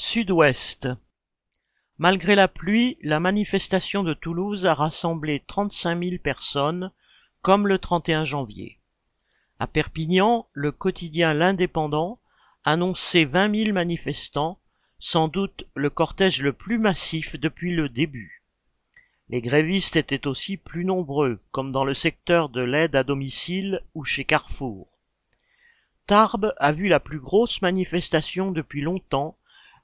Sud-Ouest. Malgré la pluie, la manifestation de Toulouse a rassemblé 35 000 personnes, comme le 31 janvier. À Perpignan, le quotidien L'Indépendant annonçait 20 000 manifestants, sans doute le cortège le plus massif depuis le début. Les grévistes étaient aussi plus nombreux, comme dans le secteur de l'aide à domicile ou chez Carrefour. Tarbes a vu la plus grosse manifestation depuis longtemps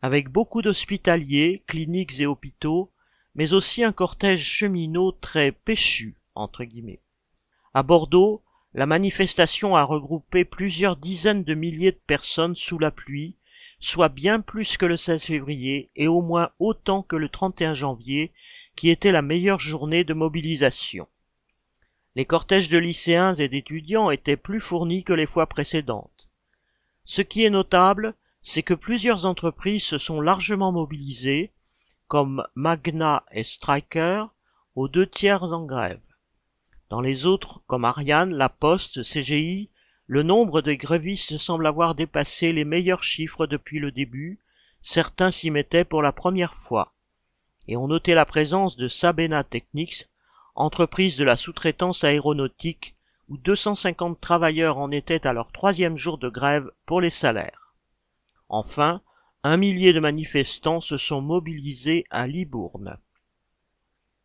avec beaucoup d'hospitaliers, cliniques et hôpitaux, mais aussi un cortège cheminot très péchu, entre guillemets. À Bordeaux, la manifestation a regroupé plusieurs dizaines de milliers de personnes sous la pluie, soit bien plus que le 16 février et au moins autant que le 31 janvier, qui était la meilleure journée de mobilisation. Les cortèges de lycéens et d'étudiants étaient plus fournis que les fois précédentes. Ce qui est notable, c'est que plusieurs entreprises se sont largement mobilisées, comme Magna et Stryker, aux deux tiers en grève. Dans les autres, comme Ariane, La Poste, CGI, le nombre de grévistes semble avoir dépassé les meilleurs chiffres depuis le début, certains s'y mettaient pour la première fois. Et on notait la présence de Sabena Technics, entreprise de la sous-traitance aéronautique, où 250 travailleurs en étaient à leur troisième jour de grève pour les salaires. Enfin, un millier de manifestants se sont mobilisés à Libourne.